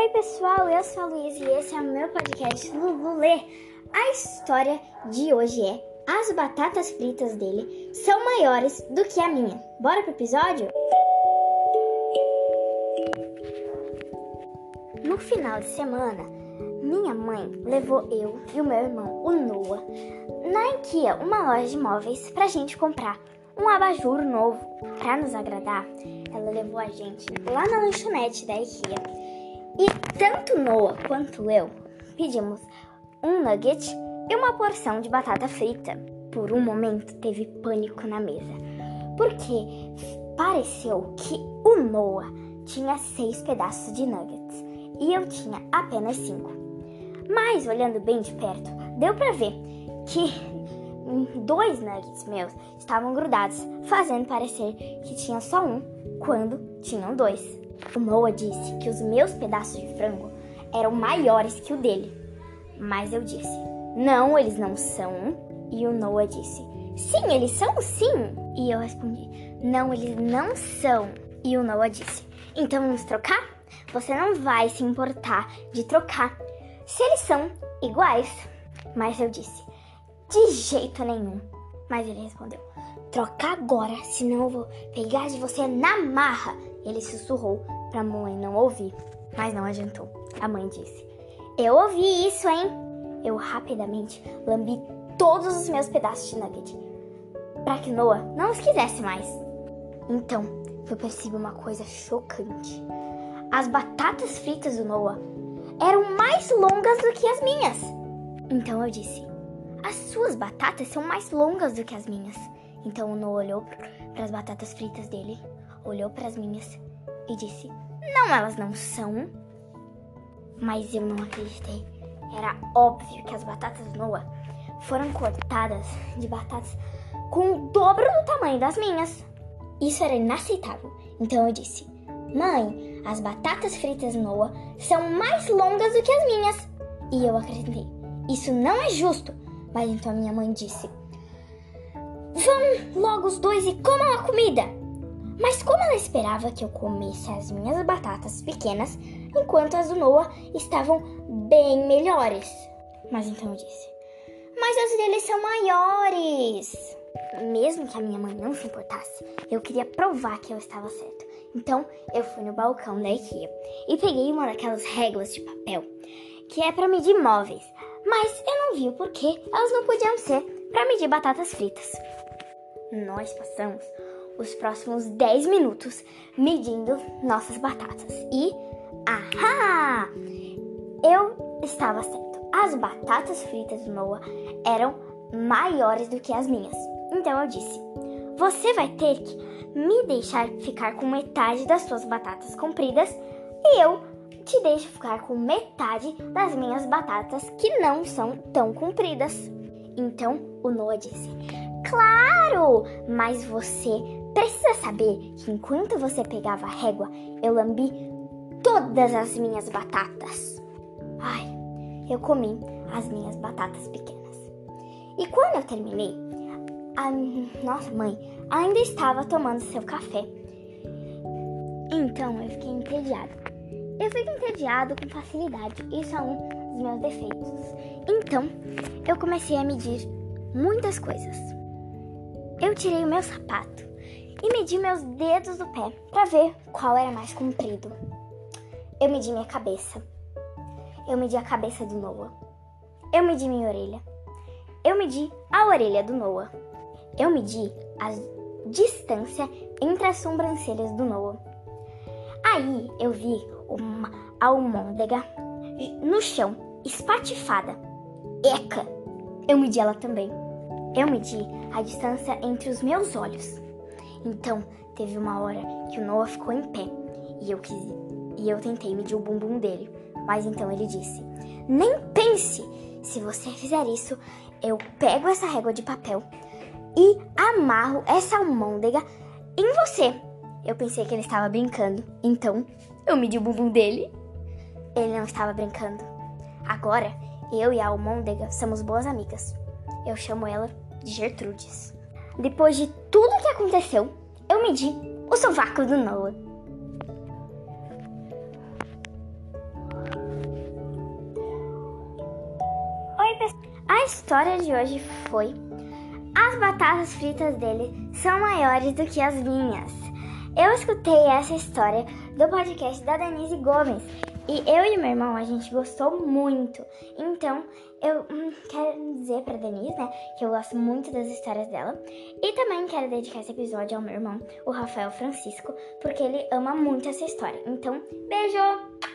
Oi, pessoal, eu sou a Luiz e esse é o meu podcast Lulu Lê. A história de hoje é: as batatas fritas dele são maiores do que a minha. Bora pro episódio? No final de semana, minha mãe levou eu e o meu irmão, o Noah, na IKEA, uma loja de móveis, pra gente comprar um abajur novo. Pra nos agradar, ela levou a gente lá na lanchonete da IKEA. E tanto Noah quanto eu pedimos um nugget e uma porção de batata frita. Por um momento teve pânico na mesa, porque pareceu que o Noah tinha seis pedaços de nuggets e eu tinha apenas cinco. Mas olhando bem de perto, deu para ver que dois nuggets meus estavam grudados, fazendo parecer que tinha só um, quando tinham dois. O Noah disse que os meus pedaços de frango eram maiores que o dele. Mas eu disse: Não, eles não são. E o Noah disse: Sim, eles são sim. E eu respondi: Não, eles não são. E o Noah disse: Então vamos trocar? Você não vai se importar de trocar se eles são iguais. Mas eu disse: De jeito nenhum. Mas ele respondeu: Troca agora, senão eu vou pegar de você na marra. Ele sussurrou para a mãe não ouvir, mas não adiantou. A mãe disse: Eu ouvi isso, hein? Eu rapidamente lambi todos os meus pedaços de nugget para que Noah não os quisesse mais. Então, eu percebi uma coisa chocante. As batatas fritas do Noah eram mais longas do que as minhas. Então eu disse: As suas batatas são mais longas do que as minhas. Então o Noah olhou para as batatas fritas dele, olhou para as minhas e disse: Não, elas não são. Mas eu não acreditei. Era óbvio que as batatas Noah foram cortadas de batatas com o dobro do tamanho das minhas. Isso era inaceitável. Então eu disse: Mãe, as batatas fritas Noah são mais longas do que as minhas. E eu acreditei. Isso não é justo. Mas então minha mãe disse: Vão logo os dois e comam a comida. Mas como ela esperava que eu comesse as minhas batatas pequenas, enquanto as do Noah estavam bem melhores. Mas então eu disse: Mas as deles são maiores. Mesmo que a minha mãe não se importasse, eu queria provar que eu estava certa. Então eu fui no balcão da IKEA e peguei uma daquelas réguas de papel que é para medir móveis, mas eu não vi o porquê elas não podiam ser para medir batatas fritas. Nós passamos os próximos 10 minutos medindo nossas batatas e ahá! Eu estava certo. As batatas fritas do Noah eram maiores do que as minhas. Então eu disse: Você vai ter que me deixar ficar com metade das suas batatas compridas e eu te deixo ficar com metade das minhas batatas que não são tão compridas. Então o Noah disse: Claro! Mas você precisa saber que enquanto você pegava a régua, eu lambi todas as minhas batatas. Ai, eu comi as minhas batatas pequenas. E quando eu terminei, a nossa mãe ainda estava tomando seu café. Então eu fiquei entediado. Eu fico entediado com facilidade, isso é um dos meus defeitos. Então eu comecei a medir muitas coisas. Eu tirei o meu sapato e medi meus dedos do pé para ver qual era mais comprido. Eu medi minha cabeça. Eu medi a cabeça do Noah. Eu medi minha orelha. Eu medi a orelha do Noah. Eu medi a distância entre as sobrancelhas do Noah. Aí eu vi uma almôndega no chão, espatifada. Eca! Eu medi ela também. Eu medi a distância entre os meus olhos. Então, teve uma hora que o Noah ficou em pé e eu quis e eu tentei medir o bumbum dele. Mas então ele disse: "Nem pense! Se você fizer isso, eu pego essa régua de papel e amarro essa almôndega em você. Eu pensei que ele estava brincando, então eu medi o bumbum dele. Ele não estava brincando. Agora, eu e a almôndega somos boas amigas. Eu chamo ela de Gertrudes. Depois de tudo o que aconteceu, eu medi o sovaco do Noah. Oi, pessoal. A história de hoje foi: As batatas fritas dele são maiores do que as minhas. Eu escutei essa história do podcast da Denise Gomes e eu e meu irmão a gente gostou muito. Então eu hum, quero dizer pra Denise, né, que eu gosto muito das histórias dela e também quero dedicar esse episódio ao meu irmão, o Rafael Francisco, porque ele ama muito essa história. Então, beijo!